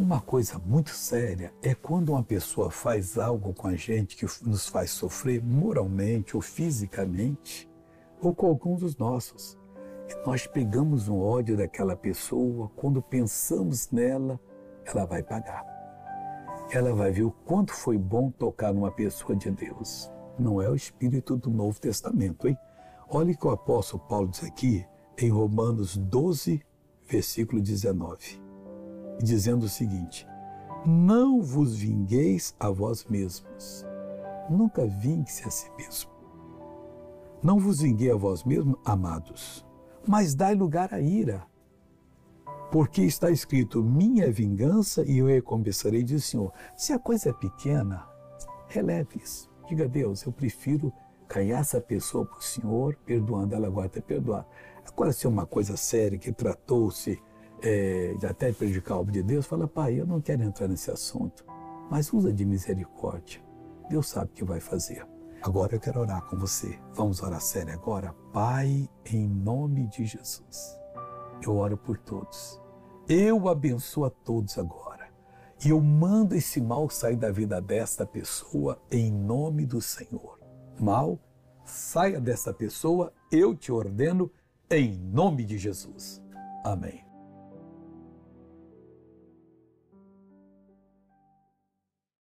Uma coisa muito séria é quando uma pessoa faz algo com a gente que nos faz sofrer moralmente ou fisicamente, ou com alguns dos nossos. E nós pegamos um ódio daquela pessoa, quando pensamos nela, ela vai pagar. Ela vai ver o quanto foi bom tocar numa pessoa de Deus. Não é o espírito do Novo Testamento, hein? Olha o que o apóstolo Paulo diz aqui em Romanos 12, versículo 19 dizendo o seguinte: Não vos vingueis a vós mesmos. Nunca vingue-se a si mesmo. Não vos vinguei a vós mesmos, amados, mas dai lugar à ira. Porque está escrito: Minha é vingança e eu recompensarei, diz o Senhor. Se a coisa é pequena, releve isso. Diga a Deus, eu prefiro caiar essa pessoa para o Senhor, perdoando ela agora até perdoar. Agora, se é uma coisa séria que tratou-se é, até prejudicar a obra de Deus, fala, pai, eu não quero entrar nesse assunto, mas usa de misericórdia. Deus sabe o que vai fazer. Agora eu quero orar com você. Vamos orar sério agora? Pai, em nome de Jesus, eu oro por todos. Eu abençoo a todos agora. E eu mando esse mal sair da vida desta pessoa em nome do Senhor. Mal, saia dessa pessoa, eu te ordeno, em nome de Jesus. Amém.